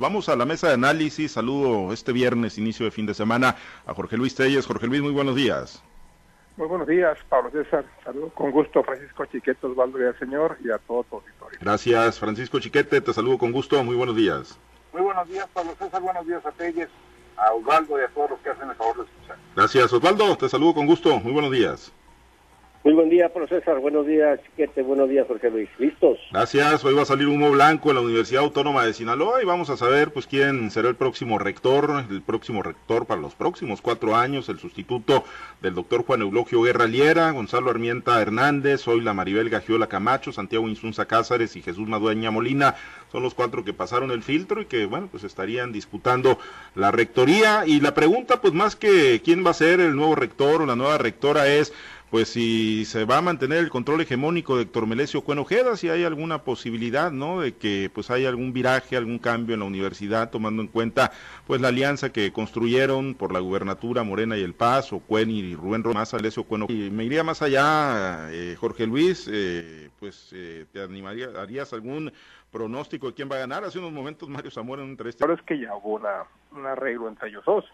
Vamos a la mesa de análisis. Saludo este viernes, inicio de fin de semana, a Jorge Luis Telles. Jorge Luis, muy buenos días. Muy buenos días, Pablo César. Saludo con gusto Francisco Chiquete, Osvaldo y al señor y a todo tu auditorio. Gracias, Francisco Chiquete. Te saludo con gusto. Muy buenos días. Muy buenos días, Pablo César. Buenos días a Telles, a Osvaldo y a todos los que hacen el favor de escuchar. Gracias, Osvaldo. Te saludo con gusto. Muy buenos días. Muy buen día, profesor. Buenos días, Chiquete. Buenos días, Jorge Luis. ¿Listos? Gracias. Hoy va a salir humo blanco en la Universidad Autónoma de Sinaloa y vamos a saber pues quién será el próximo rector, el próximo rector para los próximos cuatro años, el sustituto del doctor Juan Eulogio Guerra Liera, Gonzalo Armienta Hernández, hoy la Maribel Gagiola Camacho, Santiago Insunza Cázares y Jesús Madueña Molina. Son los cuatro que pasaron el filtro y que, bueno, pues estarían disputando la rectoría. Y la pregunta, pues más que quién va a ser el nuevo rector o la nueva rectora es pues si se va a mantener el control hegemónico de Héctor Melesio Cuenojeda, si hay alguna posibilidad, ¿no? De que pues haya algún viraje, algún cambio en la universidad, tomando en cuenta pues la alianza que construyeron por la gubernatura Morena y El Paz, o Cuen y Rubén Romás, Melesio Cuenojeda. Y me iría más allá, eh, Jorge Luis, eh, pues eh, te animaría, harías algún pronóstico de quién va a ganar. Hace unos momentos Mario Zamora en un Ahora es que ya hubo un arreglo entre ellos dos.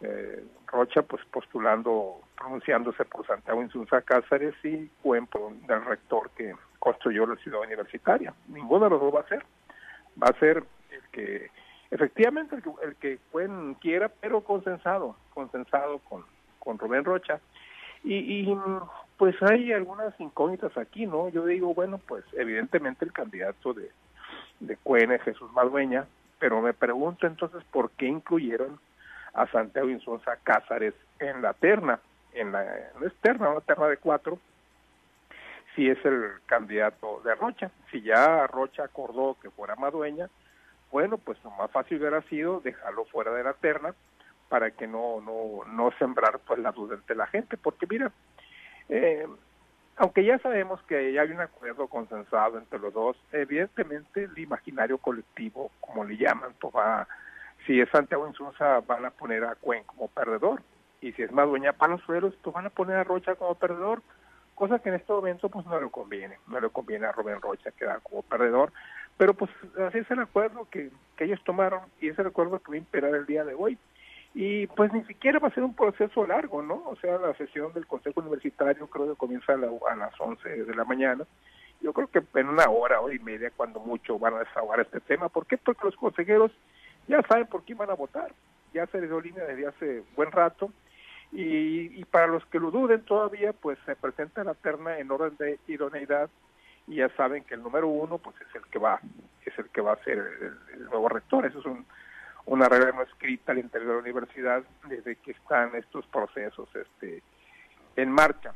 Eh, Rocha pues postulando, pronunciándose por Santiago Insunza Cáceres y Cuen del rector que construyó la ciudad universitaria. Ninguno de los dos va a ser. Va a ser el que, efectivamente, el que, el que Cuen quiera, pero consensado, consensado con, con Rubén Rocha. Y, pues hay algunas incógnitas aquí, ¿no? Yo digo, bueno, pues evidentemente el candidato de, de Cuen es Jesús Maldueña, pero me pregunto entonces por qué incluyeron a Santiago Insunza Cázares en la terna, en la, externa, una terna de cuatro, si es el candidato de Rocha. Si ya Rocha acordó que fuera Madueña, bueno, pues lo más fácil hubiera sido dejarlo fuera de la terna para que no, no, no sembrar pues la duda entre la gente, porque mira, eh, aunque ya sabemos que hay un acuerdo consensado entre los dos, evidentemente el imaginario colectivo, como le llaman, pues va si es Santiago Insunza, van a poner a Cuen como perdedor. Y si es Madueña Palazuelos, pues van a poner a Rocha como perdedor. Cosa que en este momento pues no le conviene. No le conviene a Rubén Rocha quedar como perdedor. Pero pues así es el acuerdo que, que ellos tomaron y es el acuerdo que va a imperar el día de hoy. Y pues ni siquiera va a ser un proceso largo, ¿no? O sea, la sesión del Consejo Universitario creo que comienza a, a las 11 de la mañana. Yo creo que en una hora, hora y media, cuando mucho, van a desahogar este tema. ¿Por qué? Porque los consejeros ya saben por quién van a votar. Ya se les dio línea desde hace buen rato. Y, para los que lo duden todavía, pues se presenta la terna en orden de idoneidad y ya saben que el número uno pues es el que va es el que va a ser el, nuevo rector. Eso es un, una regla no escrita al interior de la universidad desde que están estos procesos este en marcha.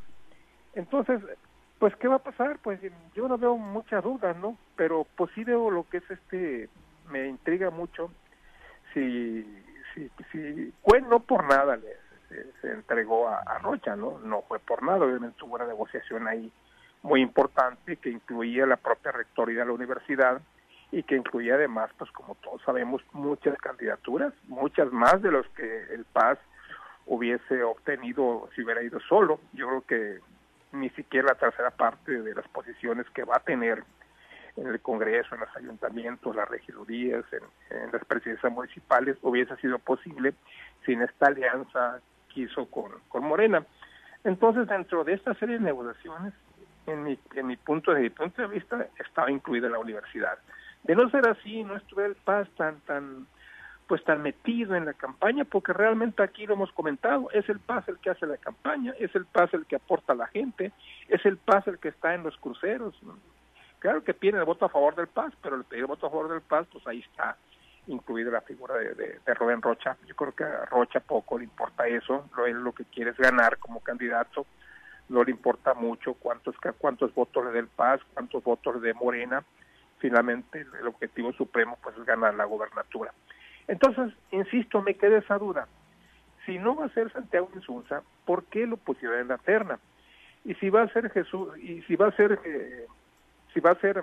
Entonces pues qué va a pasar pues yo no veo muchas dudas no pero pues sí veo lo que es este me intriga mucho si, si, si no por nada le, se, entregó a, Rocha, ¿no? No fue por nada, obviamente hubo una negociación ahí muy importante que incluía la propia rectoría de la universidad y que incluía además, pues como todos sabemos, muchas candidaturas, muchas más de los que el PAS hubiese obtenido si hubiera ido solo. Yo creo que ni siquiera la tercera parte de las posiciones que va a tener en el Congreso, en los ayuntamientos, las regidurías, en, las presidencias municipales, hubiese sido posible sin esta alianza que hizo con, con Morena. Entonces, dentro de esta serie de negociaciones, en mi, en mi punto, de punto de vista, estaba incluida la universidad. De no ser así, no estuviera el Paz tan, tan, pues tan metido en la campaña, porque realmente aquí lo hemos comentado, es el Paz el que hace la campaña, es el Paz el que aporta a la gente, es el Paz el que está en los cruceros, Claro que piden el voto a favor del Paz, pero el pedir voto a favor del Paz, pues ahí está incluida la figura de, de, Rubén Rocha. Yo creo que a Rocha poco le importa eso, lo, él lo que quiere es ganar como candidato, no le importa mucho cuántos, cuántos votos le dé el Paz, cuántos votos le dé Morena, finalmente el objetivo supremo pues es ganar la gobernatura. Entonces, insisto, me queda esa duda. Si no va a ser Santiago Insunza, ¿por qué lo pusieron en la terna? Y si va a ser Jesús, y si va a ser eh, si va a ser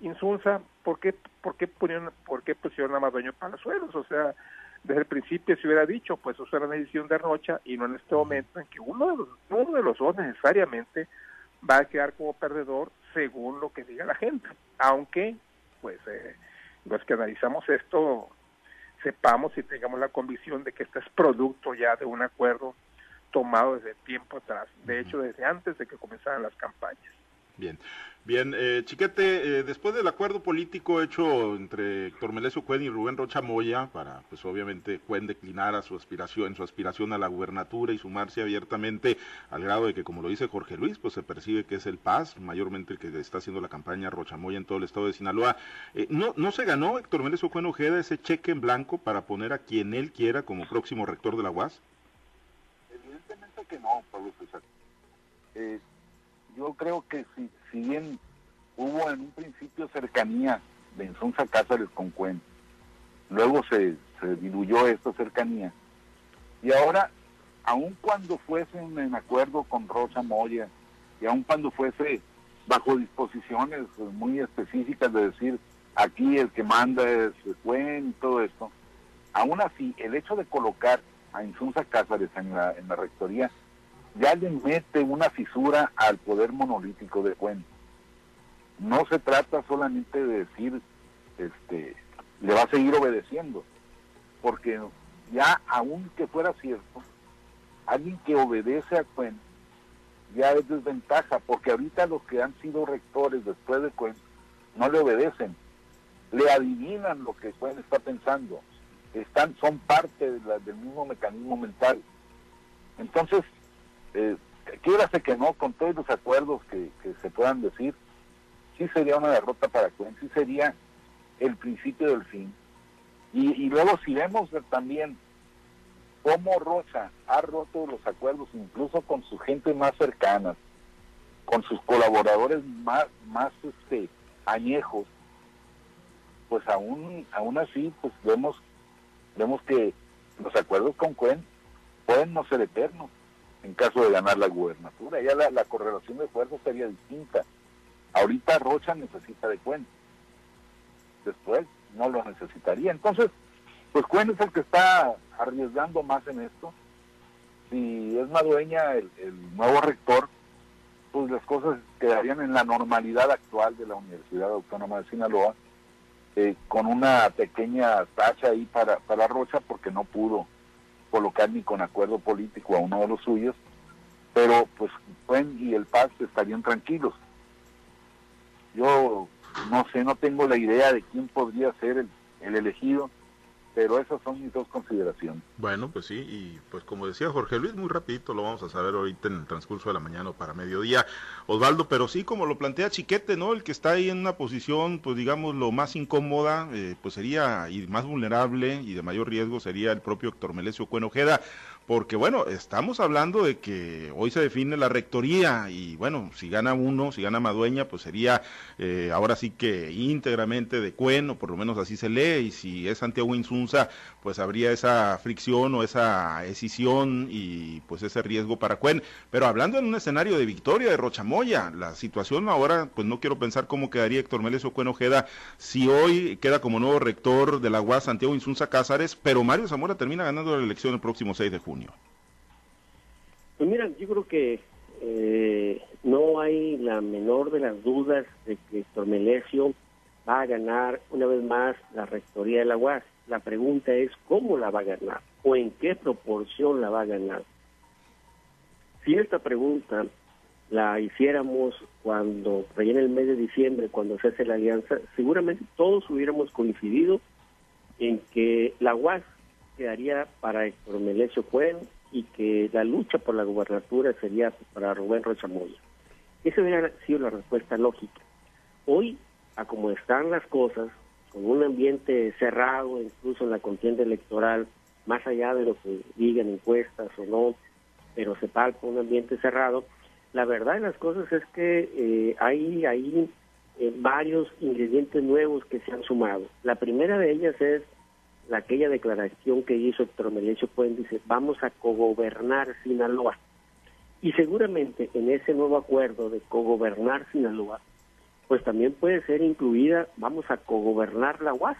Insunza, ¿por qué, por qué, pusieron, por qué pusieron a Madueño Palazuelos? O sea, desde el principio se hubiera dicho, pues eso era una decisión de Rocha y no en este momento en que uno de los, uno de los dos necesariamente va a quedar como perdedor según lo que diga la gente. Aunque, pues, eh, los que analizamos esto sepamos y tengamos la convicción de que este es producto ya de un acuerdo tomado desde tiempo atrás, de hecho desde antes de que comenzaran las campañas. Bien, bien, eh, Chiquete, eh, después del acuerdo político hecho entre Héctor Melesio Cuen y Rubén Rocha Moya, para pues obviamente Cuen declinar a su aspiración, su aspiración a la gubernatura y sumarse abiertamente al grado de que, como lo dice Jorge Luis, pues se percibe que es el Paz, mayormente el que está haciendo la campaña Rocha Moya en todo el estado de Sinaloa. Eh, ¿no, ¿No se ganó Héctor Melesio Cuen Ojeda ese cheque en blanco para poner a quien él quiera como próximo rector de la UAS? Evidentemente que no, Pablo César. Yo creo que si, si bien hubo en un principio cercanía de Insunza Cáceres con Cuen, luego se, se diluyó esta cercanía, y ahora, aun cuando fuesen en acuerdo con Rosa Moya, y aun cuando fuese bajo disposiciones muy específicas de decir aquí el que manda es Cuen y todo esto, aún así el hecho de colocar a Insunza Cáceres en la, en la rectoría ya le mete una fisura al poder monolítico de Cuen. No se trata solamente de decir, este, le va a seguir obedeciendo, porque ya aunque fuera cierto, alguien que obedece a Cuen ya es desventaja, porque ahorita los que han sido rectores después de Cuen no le obedecen, le adivinan lo que Cuen está pensando, están, son parte del mismo mecanismo mental. Entonces, eh, que no, con todos los acuerdos que, que, se puedan decir, sí sería una derrota para Cuen, sí sería el principio del fin. Y, y luego si vemos también cómo Rocha ha roto los acuerdos incluso con su gente más cercana, con sus colaboradores más, más este, añejos, pues aún, aún así pues vemos, vemos que los acuerdos con Cuen pueden no ser eternos en caso de ganar la gubernatura. Ya la, correlación de fuerzas sería distinta. Ahorita Rocha necesita de Cuen. Después no lo necesitaría. Entonces, pues Cuen es el que está arriesgando más en esto. Si es Madueña el, el nuevo rector, pues las cosas quedarían en la normalidad actual de la Universidad Autónoma de Sinaloa, eh, con una pequeña tacha ahí para, para Rocha porque no pudo colocar ni con acuerdo político a uno de los suyos, pero pues Cuen y el Paz estarían tranquilos. Yo no sé, no tengo la idea de quién podría ser el, el elegido, pero esas son mis dos consideraciones. Bueno, pues sí, y pues como decía Jorge Luis, muy rapidito lo vamos a saber ahorita en el transcurso de la mañana o para mediodía, Osvaldo, pero sí, como lo plantea Chiquete, ¿no? El que está ahí en una posición, pues digamos, lo más incómoda, eh, pues sería, y más vulnerable y de mayor riesgo sería el propio Héctor Melesio Cuenojeda, porque bueno, estamos hablando de que hoy se define la rectoría y bueno, si gana uno, si gana Madueña, pues sería eh, ahora sí que íntegramente de Cuen, o por lo menos así se lee, y si es Santiago Insunza, pues habría esa fricción o esa escisión y pues ese riesgo para Cuen. Pero hablando en un escenario de victoria de Rochamoya, la situación ahora, pues no quiero pensar cómo quedaría Héctor Mélez o Cuen Ojeda si hoy queda como nuevo rector de la UAS Santiago Insunza Cázares, pero Mario Zamora termina ganando la elección el próximo 6 de Pues mira, yo creo que eh, no hay la menor de las dudas de que Héctor Melesio va a ganar una vez más la rectoría de la UAS. La pregunta es cómo la va a ganar o en qué proporción la va a ganar. Si esta pregunta la hiciéramos cuando, en el mes de diciembre, cuando se hace la alianza, seguramente todos hubiéramos coincidido en que la UAS quedaría para Héctor Melesio Cuen y que la lucha por la gubernatura sería para Rubén Rocha Moya. Esa hubiera sido la respuesta lógica. Hoy, a como están las cosas, con un ambiente cerrado, incluso en la contienda electoral, más allá de lo que digan encuestas o no, pero se palpa un ambiente cerrado, la verdad de las cosas es que eh, hay, hay eh, varios ingredientes nuevos que se han sumado. La primera de ellas es la, aquella declaración que hizo Héctor Melencio Puente, dice, vamos a cogobernar Sinaloa. Y seguramente en ese nuevo acuerdo de cogobernar Sinaloa, pues también puede ser incluida, vamos a cogobernar la UAS.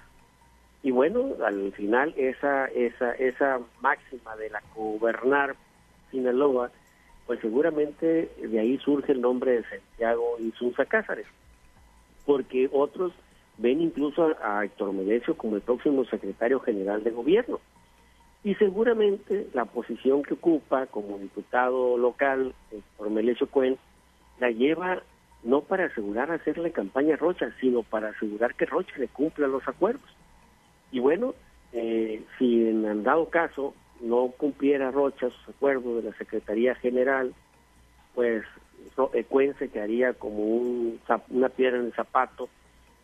Y bueno, al final esa, esa, esa máxima de la cogobernar Sinaloa, pues seguramente de ahí surge el nombre de Santiago Insunza Cázares, porque otros ven incluso a, Héctor Melesio como el próximo secretario general de gobierno. Y seguramente la posición que ocupa como diputado local, Héctor Melesio Cuen, la lleva no para asegurar hacerle campaña a Rocha, sino para asegurar que Rocha le cumpla los acuerdos. Y bueno, eh, si en dado caso no cumpliera Rocha sus acuerdos de la Secretaría General, pues eh, Cuen se quedaría como un, una piedra en el zapato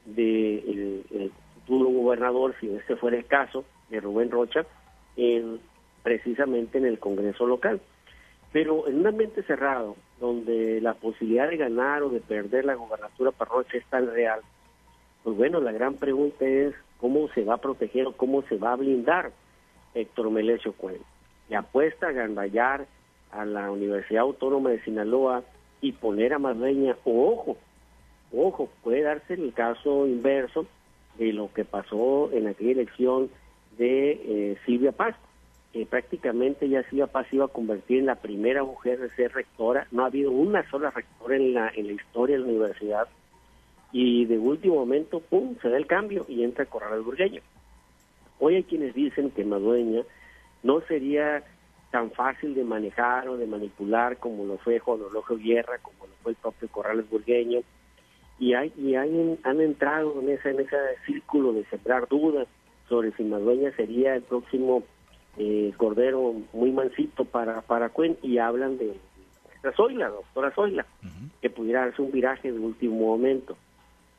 del de futuro gobernador, si ese fuera el caso, de Rubén Rocha, en, precisamente en el Congreso local. Pero en un ambiente cerrado, donde la posibilidad de ganar o de perder la gobernatura para Rocha es tan real, pues bueno, la gran pregunta es cómo se va a proteger o cómo se va a blindar Héctor Melesio Cuen. Le apuesta a gandallar a la Universidad Autónoma de Sinaloa y poner a Madueña, o ojo, ojo, puede darse el caso inverso de lo que pasó en aquella elección de eh, Silvia Paz, que prácticamente ya Silvia Paz iba a convertir en la primera mujer de ser rectora, no ha habido una sola rectora en la, en la historia de la universidad, y de último momento, ¡pum!, se da el cambio y entra Corrales Burgueño. Hoy hay quienes dicen que Madueña no sería tan fácil de manejar o de manipular como lo fue Juan Orlogio Guerra, como lo fue el propio Corrales Burgueño, y, hay, y hay, han entrado en ese, en ese círculo de sembrar dudas sobre si Madueña sería el próximo eh, cordero muy mansito para, para Cuen, y hablan de la Zoila, doctora Zoila, que pudiera darse un viraje de último momento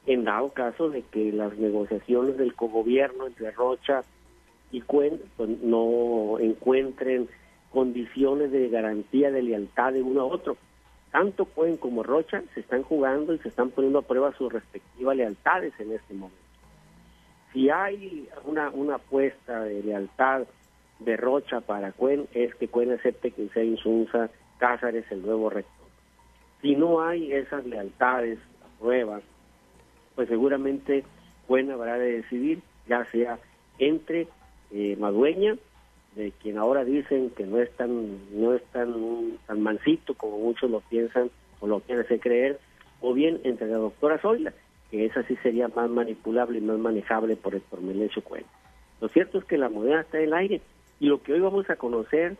en dado caso de que las negociaciones del cogobierno entre Rocha y Cuen pues, no encuentren condiciones de garantía de lealtad de uno a otro. Tanto Cuen como Rocha se están jugando y se están poniendo a prueba sus respectivas lealtades en este momento. Si hay una, apuesta de lealtad de Rocha para Cuen, es que Cuen acepte que sea Insunza Cázares el nuevo rector. Si no hay esas lealtades a prueba, pues seguramente Cuen habrá de decidir, ya sea entre eh, Madueña, de quien ahora dicen que no es tan no es tan, tan mansito como muchos lo piensan o lo quieren hacer creer, o bien entre la doctora Zoila, que esa sí sería más manipulable y más manejable por el por Melencio Cuen. Lo cierto es que la moneda está en el aire y lo que hoy vamos a conocer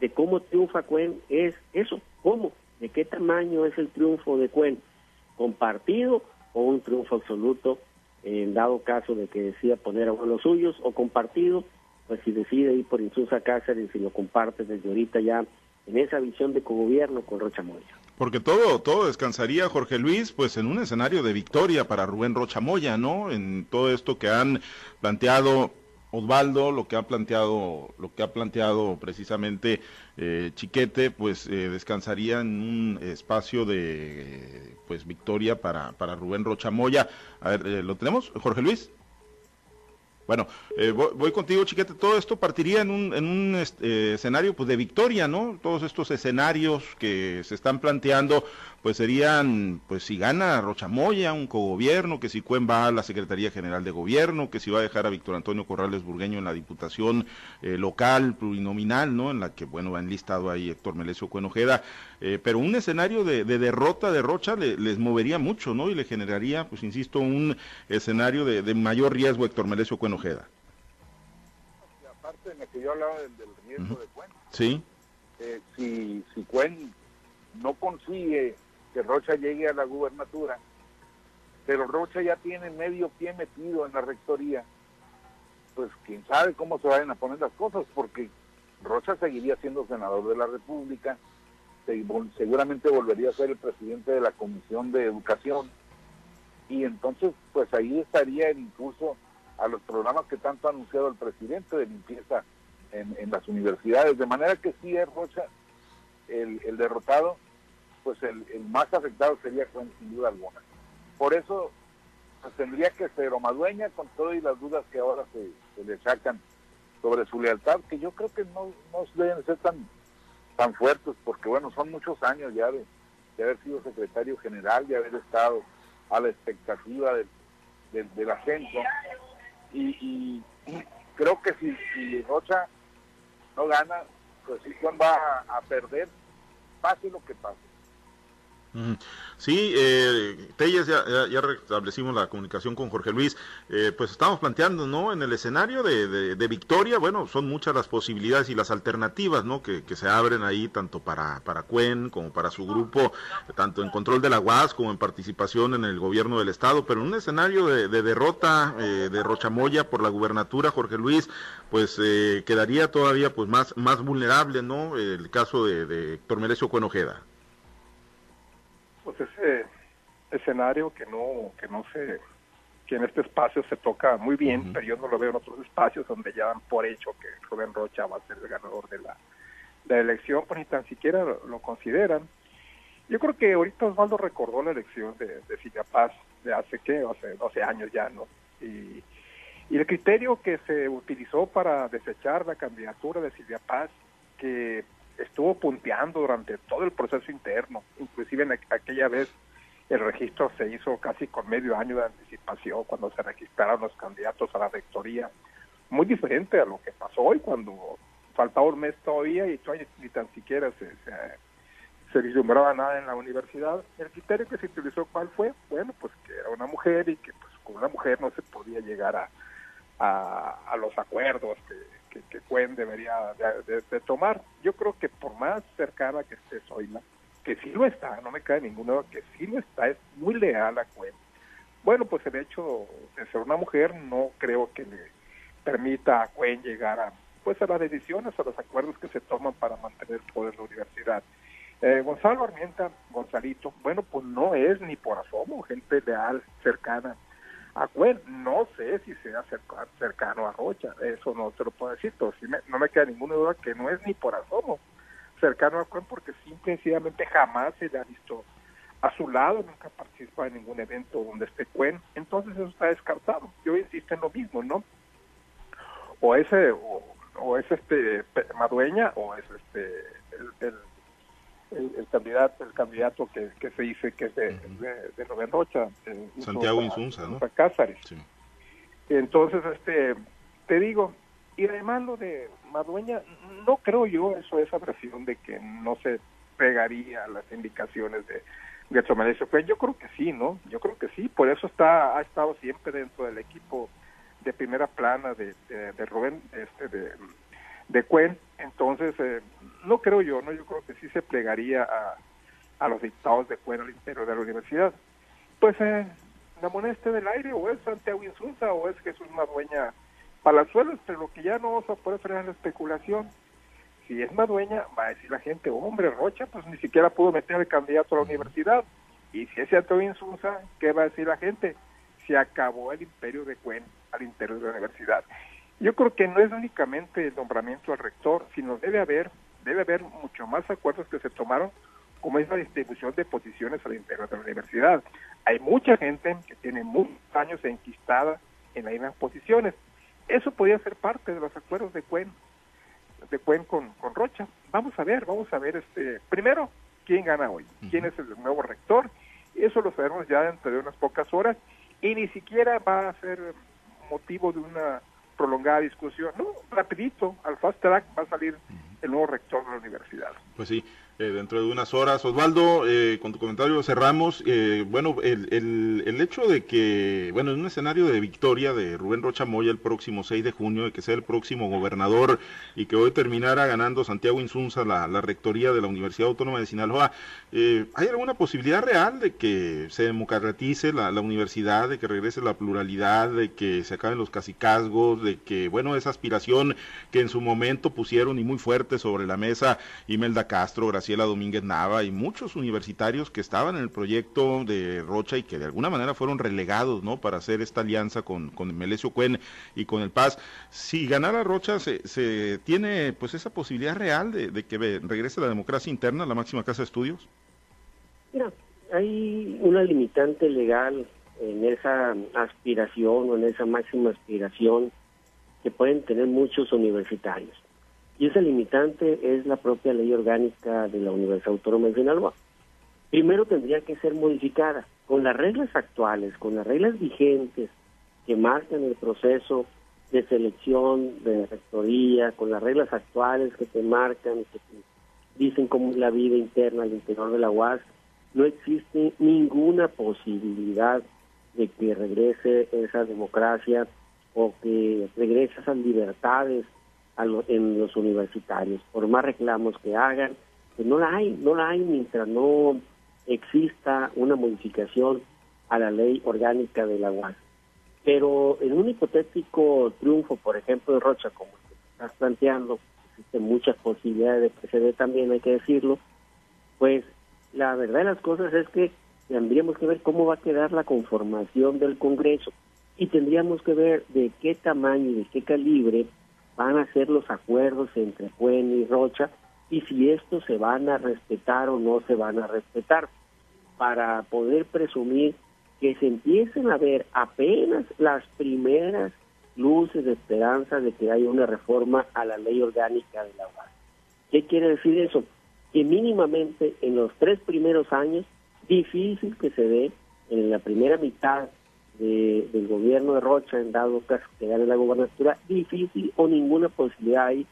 de cómo triunfa Cuen es eso, cómo, de qué tamaño es el triunfo de Cuen, compartido o un triunfo absoluto en dado caso de que decida poner a uno de los suyos o compartido, pues si decide ir por Insusa Cáceres y lo comparte desde ahorita ya en esa visión de cogobierno con Rocha Moya. Porque todo, todo descansaría, Jorge Luis, pues en un escenario de victoria para Rubén Rocha Moya, ¿no? En todo esto que han planteado Osvaldo, lo que ha planteado, lo que ha planteado precisamente eh, Chiquete, pues eh, descansaría en un espacio de pues victoria para, para Rubén Rochamoya. A ver, eh, ¿lo tenemos, Jorge Luis? Bueno, eh, voy, contigo, chiquete. Todo esto partiría en un, en un este, escenario pues, de victoria, ¿no? Todos estos escenarios que se están planteando, pues serían, pues si gana Rochamoya, un cogobierno, que si Cuen va a la Secretaría General de Gobierno, que si va a dejar a Víctor Antonio Corrales Burgueño en la Diputación eh, local, plurinominal, ¿no? En la que, bueno, va enlistado ahí Héctor Melesio Cuenojeda. Eh, pero un escenario de, derrota de Rocha les movería mucho, ¿no? Y le generaría, pues insisto, un escenario de, de mayor riesgo Héctor Melesio Cuenojeda. Y aparte en que yo hablaba del, riesgo de Cuen. Sí. Eh, si, si Cuen no consigue que Rocha llegue a la gubernatura, pero Rocha ya tiene medio pie metido en la rectoría, pues quién sabe cómo se vayan a poner las cosas, porque Rocha seguiría siendo senador de la República, seguramente volvería a ser el presidente de la Comisión de Educación, y entonces pues ahí estaría el impulso a los programas que tanto ha anunciado el presidente de limpieza en, las universidades. De manera que sí es Rocha el, derrotado, pues el, más afectado sería sin duda alguna. Por eso pues, tendría que ser Omadueña con todas las dudas que ahora se, le sacan sobre su lealtad, que yo creo que no, no deben ser tan, tan fuertes, porque bueno, son muchos años ya de, haber sido secretario general, de haber estado a la expectativa del, del, del ascenso y, creo que si, si, Rocha no gana, pues sí Juan va a, perder, pase lo que pase. Sí, eh, Telles, ya, ya, restablecimos la comunicación con Jorge Luis, eh, pues estamos planteando, ¿no? En el escenario de, de, Victoria, bueno, son muchas las posibilidades y las alternativas, ¿no? Que, que, se abren ahí tanto para, para Cuen como para su grupo, tanto en control de la UAS como en participación en el gobierno del Estado, pero en un escenario de, de derrota eh, de Rochamoya por la gubernatura, Jorge Luis, pues eh, quedaría todavía pues más, más vulnerable, ¿no? El caso de, de Héctor Merecio Cuenojeda pues ese escenario que no que no se que en este espacio se toca muy bien, pero yo no lo veo en otros espacios donde ya dan por hecho que Rubén Rocha va a ser el ganador de la, de la elección, pues ni tan siquiera lo, consideran. Yo creo que ahorita Osvaldo recordó la elección de, de Silvia Paz de hace, ¿qué? Hace 12 años ya, ¿no? Y, y el criterio que se utilizó para desechar la candidatura de Silvia Paz, que estuvo punteando durante todo el proceso interno, inclusive en aquella vez el registro se hizo casi con medio año de anticipación cuando se registraron los candidatos a la rectoría, muy diferente a lo que pasó hoy cuando faltaba un mes todavía y todavía ni tan siquiera se, se, vislumbraba nada en la universidad. El criterio que se utilizó, ¿cuál fue? Bueno, pues que era una mujer y que pues con una mujer no se podía llegar a, a, a los acuerdos que que, que Cuen debería de, tomar. Yo creo que por más cercana que esté Zoila, que sí lo está, no me cae ninguna que sí lo está, es muy leal a Cuen. Bueno, pues el hecho de ser una mujer no creo que le permita a Cuen llegar a pues a las decisiones, a los acuerdos que se toman para mantener el poder de la universidad. Eh, Gonzalo Armienta, Gonzalito, bueno, pues no es ni por asomo gente leal, cercana a Cuen. No sé si sea cercano a Rocha, eso no te lo puedo decir, pero sí no me queda ninguna duda que no es ni por asomo cercano a Cuen porque simplemente jamás se le ha visto a su lado, nunca participa en ningún evento donde esté Cuen, entonces eso está descartado. Yo insisto en lo mismo, ¿no? O ese, o, es este Madueña, o es este el, candidato el candidato que, que, se dice que es de, de, Rubén Rocha Santiago Insunza ¿no? Cázares. Entonces este te digo y además lo de Madueña no creo yo eso esa presión de que no se pegaría las indicaciones de Getsomanesio pues yo creo que sí no yo creo que sí por eso está ha estado siempre dentro del equipo de primera plana de, de, Rubén este de de Cuen entonces eh, no creo yo, no, yo creo que sí se plegaría a, a los dictados de fuera al interior de la universidad. Pues eh, la moneda esté del aire, o es Santiago Insulza, o es Jesús Madueña Palazuelos, pero lo que ya no vamos a poder frenar la especulación. Si es Madueña, va a decir la gente, hombre, Rocha, pues ni siquiera pudo meter al candidato a la universidad. Y si es Santiago Insulza, ¿qué va a decir la gente? Se acabó el imperio de Cuen al interior de la universidad. Yo creo que no es únicamente el nombramiento al rector, sino debe haber debe haber mucho más acuerdos que se tomaron, como es la distribución de posiciones al interior de la universidad. Hay mucha gente que tiene muchos años enquistada en las mismas posiciones. Eso podría ser parte de los acuerdos de Cuen, de Cuen con, con Rocha. Vamos a ver, vamos a ver, este, primero, quién gana hoy, quién es el nuevo rector. Eso lo sabemos ya dentro de unas pocas horas y ni siquiera va a ser motivo de una prolongada discusión. No, rapidito, al fast track va a salir el nuevo rector de la universidad. Pues sí, eh, dentro de unas horas. Osvaldo, eh, con tu comentario cerramos. Eh, bueno, el, el, el, hecho de que, bueno, en un escenario de victoria de Rubén Rocha Moya el próximo 6 de junio, de que sea el próximo gobernador y que hoy terminara ganando Santiago Insunza la, la rectoría de la Universidad Autónoma de Sinaloa, ¿hay alguna posibilidad real de que se democratice la, la, universidad, de que regrese la pluralidad, de que se acaben los casicazgos, de que, bueno, esa aspiración que en su momento pusieron y muy fuerte sobre la mesa Imelda Castro, gracias Graciela Domínguez Nava y muchos universitarios que estaban en el proyecto de Rocha y que de alguna manera fueron relegados ¿no? para hacer esta alianza con, con Melesio Cuen y con el Paz. Si ganara Rocha, se, se tiene pues esa posibilidad real de, que regrese la democracia interna a la máxima casa de estudios. Mira, hay una limitante legal en esa aspiración o en esa máxima aspiración que pueden tener muchos universitarios. Y esa limitante es la propia ley orgánica de la Universidad Autónoma de Sinaloa. Primero tendría que ser modificada con las reglas actuales, con las reglas vigentes que marcan el proceso de selección de rectoría, con las reglas actuales que te marcan, que dicen cómo es la vida interna al interior de la UAS, no existe ninguna posibilidad de que regrese esa democracia o que regrese esas libertades en los universitarios, por más reclamos que hagan, no la hay, no la hay mientras no exista una modificación a la ley orgánica de la UAS. Pero en un hipotético triunfo, por ejemplo, de Rocha, como estás planteando, existen muchas posibilidades de que se dé también, hay que decirlo, pues la verdad de las cosas es que tendríamos que ver cómo va a quedar la conformación del Congreso y tendríamos que ver de qué tamaño y de qué calibre van a ser los acuerdos entre Puen y Rocha y si estos se van a respetar o no se van a respetar para poder presumir que se empiecen a ver apenas las primeras luces de esperanza de que haya una reforma a la ley orgánica de la UAS. ¿Qué quiere decir eso? Que mínimamente en los tres primeros años, difícil que se dé en la primera mitad del gobierno de Rocha, en dado caso que gane la gobernatura, difícil o ninguna posibilidad hay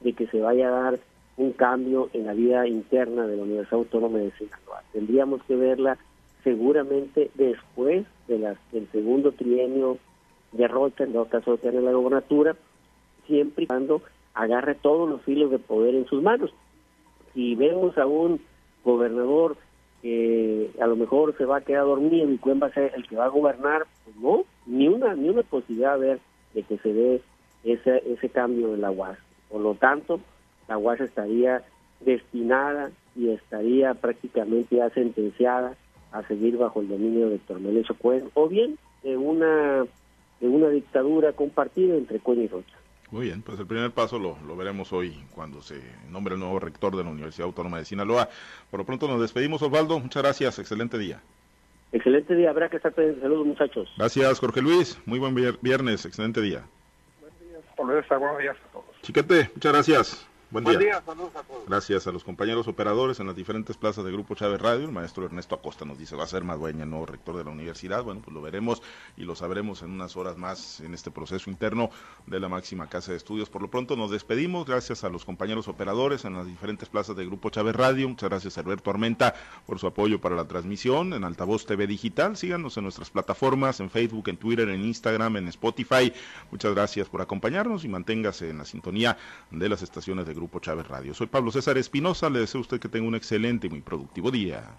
de que se vaya a dar un cambio en la vida interna de la Universidad Autónoma de Sinaloa. Tendríamos que verla seguramente después de las, del segundo trienio de Rocha, en dado caso que gane la gobernatura, siempre y cuando agarre todos los filos de poder en sus manos. Si vemos a un gobernador que a lo mejor se va a quedar dormido y quién va a ser el que va a gobernar, pues no, ni una ni una posibilidad de ver de que se dé ese, ese cambio de la UAS. Por lo tanto, la UAS estaría destinada y estaría prácticamente ya sentenciada a seguir bajo el dominio de Tormeleso Cuen o bien de una de una dictadura compartida entre Cuen y Rocha. Muy bien, pues el primer paso lo, lo, veremos hoy cuando se nombre el nuevo rector de la Universidad Autónoma de Sinaloa. Por lo pronto nos despedimos, Osvaldo. Muchas gracias, excelente día. Excelente día, habrá que estar pendientes. Saludos, muchachos. Gracias, Jorge Luis. Muy buen viernes, excelente día. Buen día, buenos días a todos. Chiquete, muchas gracias. Buen día. saludos a todos. Gracias a los compañeros operadores en las diferentes plazas de Grupo Chávez Radio. El maestro Ernesto Acosta nos dice, va a ser Madueña, nuevo rector de la universidad. Bueno, pues lo veremos y lo sabremos en unas horas más en este proceso interno de la máxima casa de estudios. Por lo pronto nos despedimos. Gracias a los compañeros operadores en las diferentes plazas de Grupo Chávez Radio. Muchas gracias a Alberto Armenta por su apoyo para la transmisión en Altavoz TV Digital. Síganos en nuestras plataformas, en Facebook, en Twitter, en Instagram, en Spotify. Muchas gracias por acompañarnos y manténgase en la sintonía de las estaciones de Grupo Chávez Radio. Soy Pablo César Espinosa, le deseo a usted que tenga un excelente y muy productivo día.